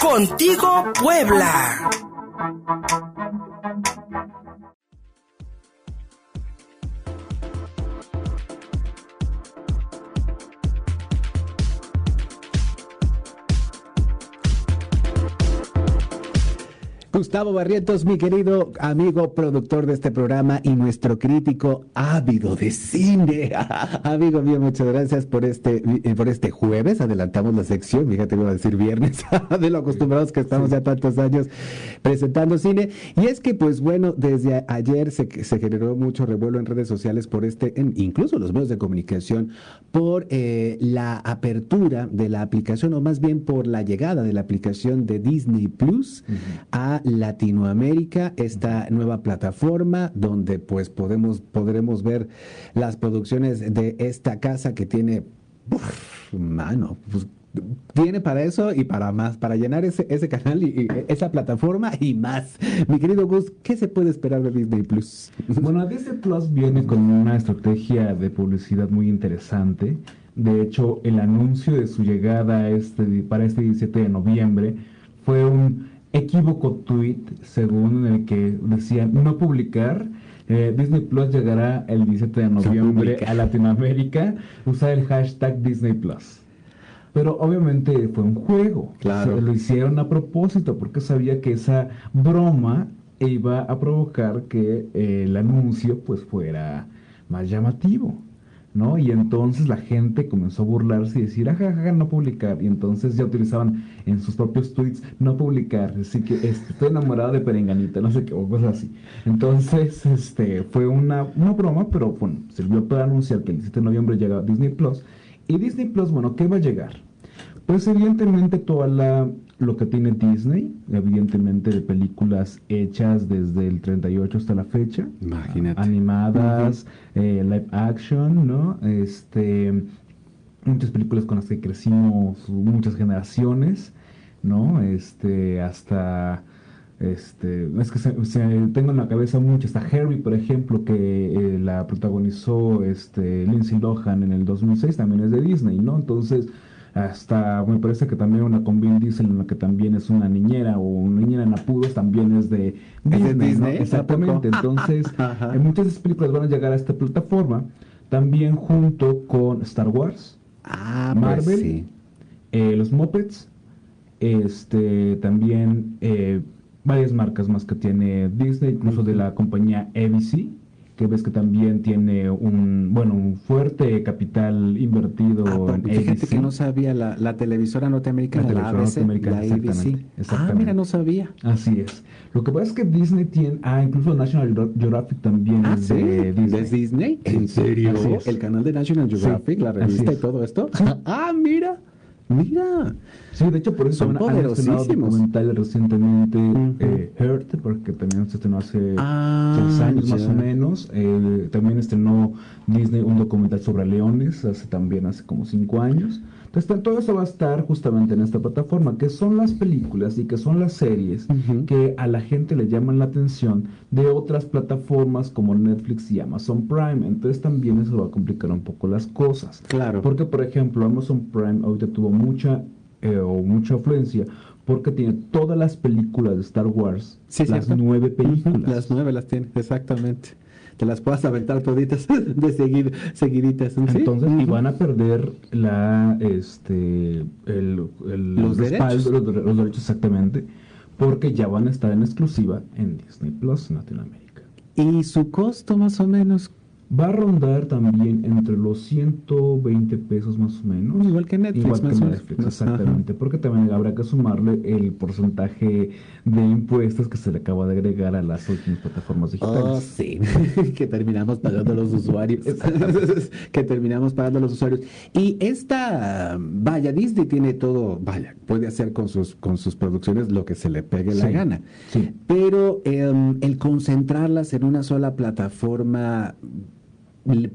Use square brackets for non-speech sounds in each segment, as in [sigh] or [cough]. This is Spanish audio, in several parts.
Contigo Puebla. Gustavo Barrientos, mi querido amigo productor de este programa y nuestro crítico ávido de cine. [laughs] amigo mío, muchas gracias por este, eh, por este jueves. Adelantamos la sección, fíjate, voy a decir viernes, [laughs] de lo acostumbrados que estamos ya tantos años presentando cine. Y es que, pues bueno, desde ayer se, se generó mucho revuelo en redes sociales por este, incluso los medios de comunicación, por eh, la apertura de la aplicación, o más bien por la llegada de la aplicación de Disney Plus a Latinoamérica, esta nueva plataforma donde pues podemos, podremos ver las producciones de esta casa que tiene, mano, pues, tiene para eso y para más, para llenar ese, ese canal y, esa plataforma y más. Mi querido Gus, ¿qué se puede esperar de Disney Plus? Bueno, Disney Plus viene con una estrategia de publicidad muy interesante. De hecho, el anuncio de su llegada este, para este 17 de noviembre fue un equívoco tweet, según el que decían no publicar. Eh, Disney Plus llegará el 17 de noviembre a Latinoamérica. Usar el hashtag Disney Plus. Pero obviamente fue un juego. Claro. lo hicieron a propósito porque sabía que esa broma iba a provocar que eh, el anuncio pues fuera más llamativo. ¿No? Y entonces la gente comenzó a burlarse y decir, ajaja, no publicar. Y entonces ya utilizaban en sus propios tweets no publicar. Así que este, estoy enamorado de Perenganita, no sé qué, o cosas así. Entonces, este, fue una, una broma, pero bueno, sirvió para anunciar que el 17 de noviembre llega Disney Plus. Y Disney Plus, bueno, ¿qué va a llegar? Pues evidentemente toda la lo que tiene Disney, evidentemente de películas hechas desde el 38 hasta la fecha. Imagínate. Animadas, eh, live action, ¿no? Este, muchas películas con las que crecimos muchas generaciones, ¿no? Este, hasta... Este, es que tengo en la cabeza mucho, hasta Harry, por ejemplo, que eh, la protagonizó este, Lindsay Lohan en el 2006, también es de Disney, ¿no? Entonces, hasta me parece que también una con Vin Diesel en la que también es una niñera o una niñera en apuros también es de Disney, exactamente. Entonces [laughs] en muchas de esas películas van a llegar a esta plataforma también junto con Star Wars ah, pues Marvel eh, los Muppets este también eh, varias marcas más que tiene Disney incluso de la compañía ABC que ves que también tiene un, bueno, un fuerte capital invertido ah, en fíjate que no sabía la, la televisora norteamericana, la, ABC, norteamericana, la ABC. Ah, mira, no sabía. Así es. Lo que pasa es que Disney tiene, ah, incluso National Geographic también ah, es de Disney. ¿Es Disney? ¿En serio? El canal de National Geographic, la revista y todo esto. [laughs] ah, mira. Mira. Sí, de hecho por eso Son han, han estrenado documental recientemente eh, Hurt, porque también se estrenó hace ah, seis años más o menos. Eh, también estrenó Disney un documental sobre leones, hace también hace como cinco años. Todo eso va a estar justamente en esta plataforma, que son las películas y que son las series que a la gente le llaman la atención de otras plataformas como Netflix y Amazon Prime. Entonces, también eso va a complicar un poco las cosas. Claro. Porque, por ejemplo, Amazon Prime ahorita tuvo mucha eh, o mucha afluencia porque tiene todas las películas de Star Wars, las nueve películas. Las nueve las tiene, exactamente te las puedas aventar toditas [laughs] de seguir, seguiditas. Entonces, y van a perder la, este, el, los, derechos. Los, los, derechos exactamente, porque ya van a estar en exclusiva en Disney Plus en Latinoamérica. ¿Y su costo más o menos Va a rondar también entre los 120 pesos más o menos. Igual que Netflix. Igual que Netflix, exactamente. Porque también habrá que sumarle el porcentaje de impuestos que se le acaba de agregar a las últimas plataformas digitales. Oh, sí, [laughs] que terminamos pagando los usuarios. [laughs] que terminamos pagando los usuarios. Y esta, vaya, Disney tiene todo, vaya, puede hacer con sus, con sus producciones lo que se le pegue la gana. Sí. Pero em, el concentrarlas en una sola plataforma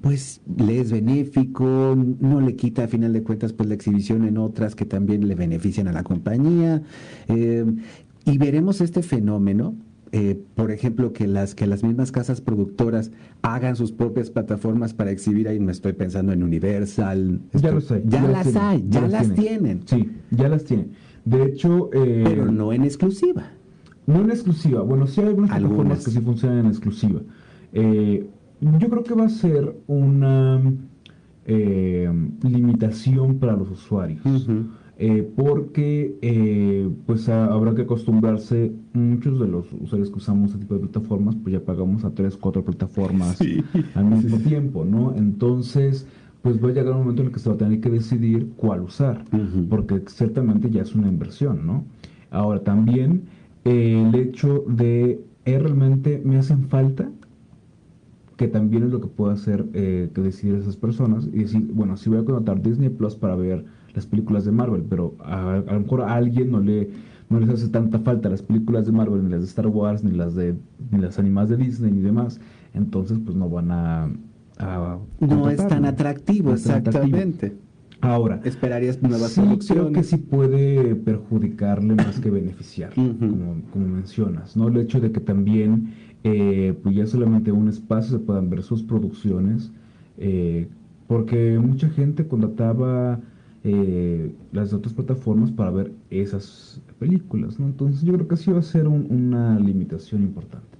pues le es benéfico, no le quita a final de cuentas pues la exhibición en otras que también le benefician a la compañía. Eh, y veremos este fenómeno eh, por ejemplo, que las, que las mismas casas productoras hagan sus propias plataformas para exhibir ahí, me estoy pensando en Universal. Ya lo sé. Ya, las hay, ya, las tienen. Sí, ya las tienen. De hecho... Eh, Pero no en exclusiva. No en exclusiva. Bueno, sí hay algunas, plataformas que sí funcionan en exclusiva. Eh, yo creo que va a ser una limitación para los usuarios. Eh, porque eh, pues habrá que acostumbrarse, muchos de los usuarios que usamos este tipo de plataformas, pues ya pagamos a tres, cuatro plataformas al mismo tiempo, ¿no? Entonces, pues va a llegar un momento en el que se va a tener que decidir cuál usar, porque ciertamente ya es una inversión, ¿no? Ahora también eh, el hecho de, ¿realmente me hacen falta? Que también es lo que puede hacer que decidir esas personas y decir, bueno, si voy a contratar Disney Plus para ver las películas de Marvel, pero a, lo mejor a alguien no le no les hace tanta falta las películas de Marvel, ni las de Star Wars, ni las de ni las animadas de Disney, ni demás. Entonces, pues no van a... no es tan atractivo, exactamente. Ahora, esperarías nuevas sí, Creo que sí puede perjudicarle más que beneficiar, como, como, mencionas, ¿no? El hecho de que también, eh, pues ya solamente un espacio se puedan ver sus producciones, eh, porque mucha gente contrataba eh, las otras plataformas para ver esas películas. ¿no? Entonces yo creo que sí va a ser una limitación importante.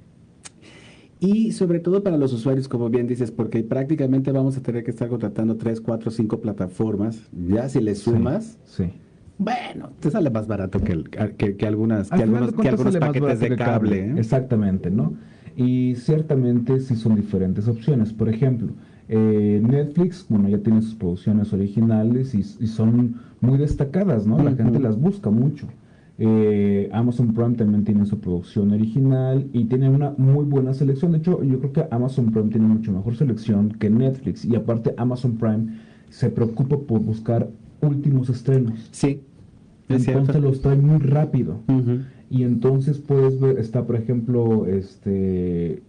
Y sobre todo para los usuarios, como bien dices, porque prácticamente vamos a tener que estar contratando 3, 4, 5 plataformas. Ya si le sumas, sí, bueno, te sale más barato que, que, algunas, que algunos, que algunos paquetes de cable. ¿eh? Exactamente, ¿no? Y ciertamente sí son diferentes opciones. Por ejemplo, eh, Netflix, bueno, ya tiene sus producciones originales y, son muy destacadas, ¿no? La gente las busca mucho. Eh, Amazon Prime también tiene su producción original y tiene una muy buena selección. De hecho, yo creo que Amazon Prime tiene mucho mejor selección que Netflix. Y aparte, Amazon Prime se preocupa por buscar últimos estrenos. Sí. entonces los trae muy rápido. Y entonces puedes ver, está por ejemplo, este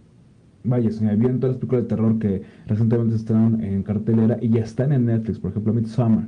vaya, se me vienen todas las películas de terror que recientemente están en cartelera y ya están en Netflix, por ejemplo, Midsommar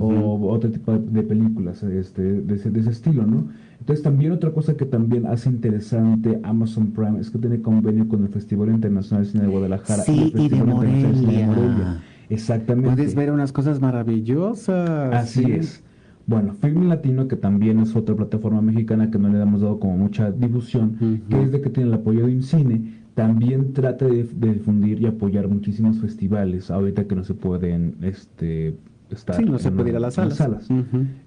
o otro tipo de, películas este, de, ese, de, ese, estilo, ¿no? Entonces también otra cosa que también hace interesante Amazon Prime es que tiene convenio con el Festival Internacional de Cine de Guadalajara y el Festival Internacional de Cine de Morelia. Exactamente. Puedes ver unas cosas maravillosas. Así es. Bueno, Film Latino, que también es otra plataforma mexicana que no le hemos dado como mucha difusión, que es de que tiene el apoyo de IMCINE, también trata de, difundir y apoyar muchísimos festivales, ahorita que no se pueden este, estar sí, no se puede ir a las salas.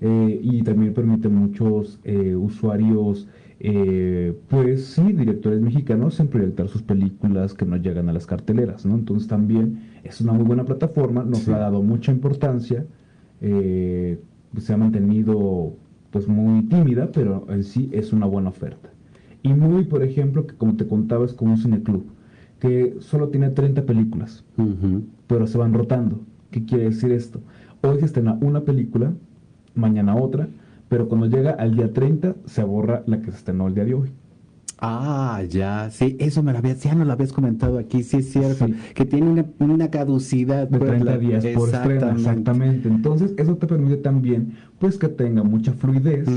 Eh, y también permite muchos eh, usuarios, eh, pues sí, directores mexicanos en proyectar sus películas que no llegan a las carteleras, ¿no? Entonces también es una muy buena plataforma, nos ha dado mucha importancia, se ha mantenido pues muy tímida, pero en sí es una buena oferta. Y muy, por ejemplo, que como te contaba, es como un cineclub, que solo tiene 30 películas, pero se van rotando. ¿Qué quiere decir esto? Hoy se estrena una película, mañana otra, pero cuando llega al día 30 se borra la que se estrenó el día de hoy. Ah, ya, sí, eso me lo habías, ya no lo habías comentado aquí, sí es cierto, que tiene una, caducidad de 30 días por estreno, exactamente. Entonces, eso te permite también, pues, que tenga mucha fluidez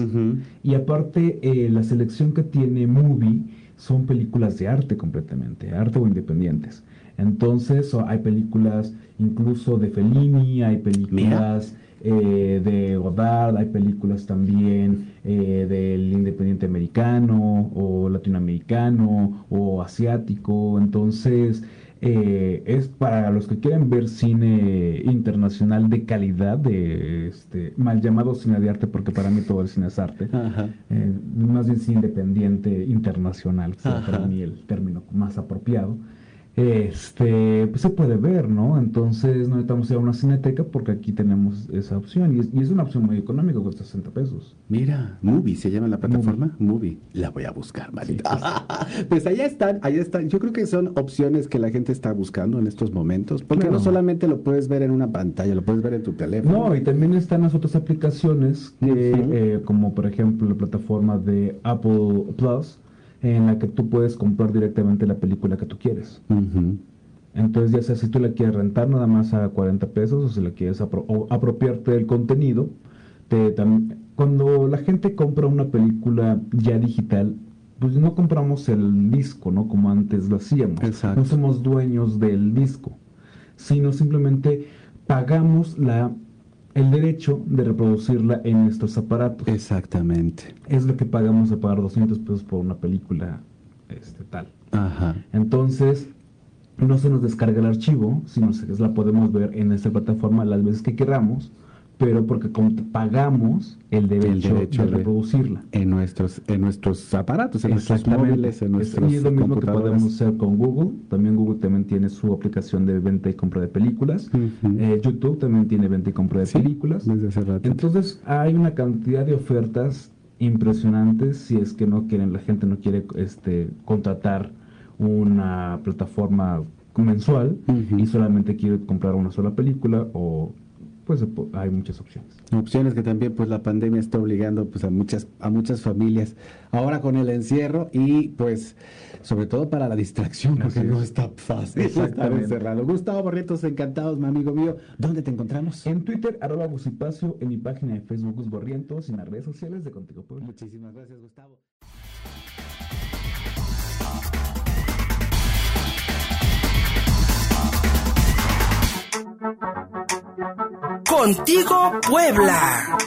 y aparte, eh, la selección que tiene Movie son películas de arte completamente, arte o independientes. Entonces, hay películas incluso de Fellini, hay películas eh, de Godard, hay películas también eh, del independiente americano o latinoamericano o asiático. Entonces, eh, es para los que quieren ver cine internacional de calidad, de este, mal llamado cine de arte, porque para mí todo el cine es arte, más bien cine independiente internacional, que para mí el término más apropiado este, pues se puede ver, ¿no? Entonces no necesitamos ir a una cineteca porque aquí tenemos esa opción y es, y es una opción muy económica, cuesta 60 pesos. Mira, Movie se llama la plataforma. Movie. La voy a buscar, Marita. [laughs] pues allá están, allá están. Yo creo que son opciones que la gente está buscando en estos momentos, porque no solamente lo puedes ver en una pantalla, lo puedes ver en tu teléfono. No, y también están las otras aplicaciones que, eh, como por ejemplo la plataforma de Apple Plus en la que tú puedes comprar directamente la película que tú quieres. Entonces, ya sea si tú la quieres rentar nada más a 40 pesos o si la quieres apropiarte del contenido, te, cuando la gente compra una película ya digital, pues no compramos el disco, ¿no? Como antes lo hacíamos. Exacto. No somos dueños del disco, sino simplemente pagamos la el derecho de reproducirla en nuestros aparatos. Exactamente. Es lo que pagamos a pagar 200 pesos por una película este, tal. Ajá. Entonces, no se nos descarga el archivo, sino que la podemos ver en esta plataforma las veces que queramos pero porque pagamos el derecho, de reproducirla. En nuestros, en nuestros aparatos, en nuestros móviles, en nuestros es lo mismo que podemos hacer con Google. También Google también tiene su aplicación de venta y compra de películas. Eh, YouTube también tiene venta y compra de películas. Desde hace rato. Entonces hay una cantidad de ofertas impresionantes si es que no quieren, la gente no quiere este, contratar una plataforma mensual y solamente quiere comprar una sola película o pues hay muchas opciones. Opciones que también pues la pandemia está obligando pues a muchas a muchas familias ahora con el encierro y pues sobre todo para la distracción porque no está fácil estar encerrado. Gustavo Barrientos, encantados, mi amigo mío. ¿Dónde te encontramos? En Twitter, arroba Gusipacio, en mi página de Facebook Gus Barrientos y en las redes sociales de Contigo Puebla. Muchísimas gracias, Gustavo. Contigo Puebla.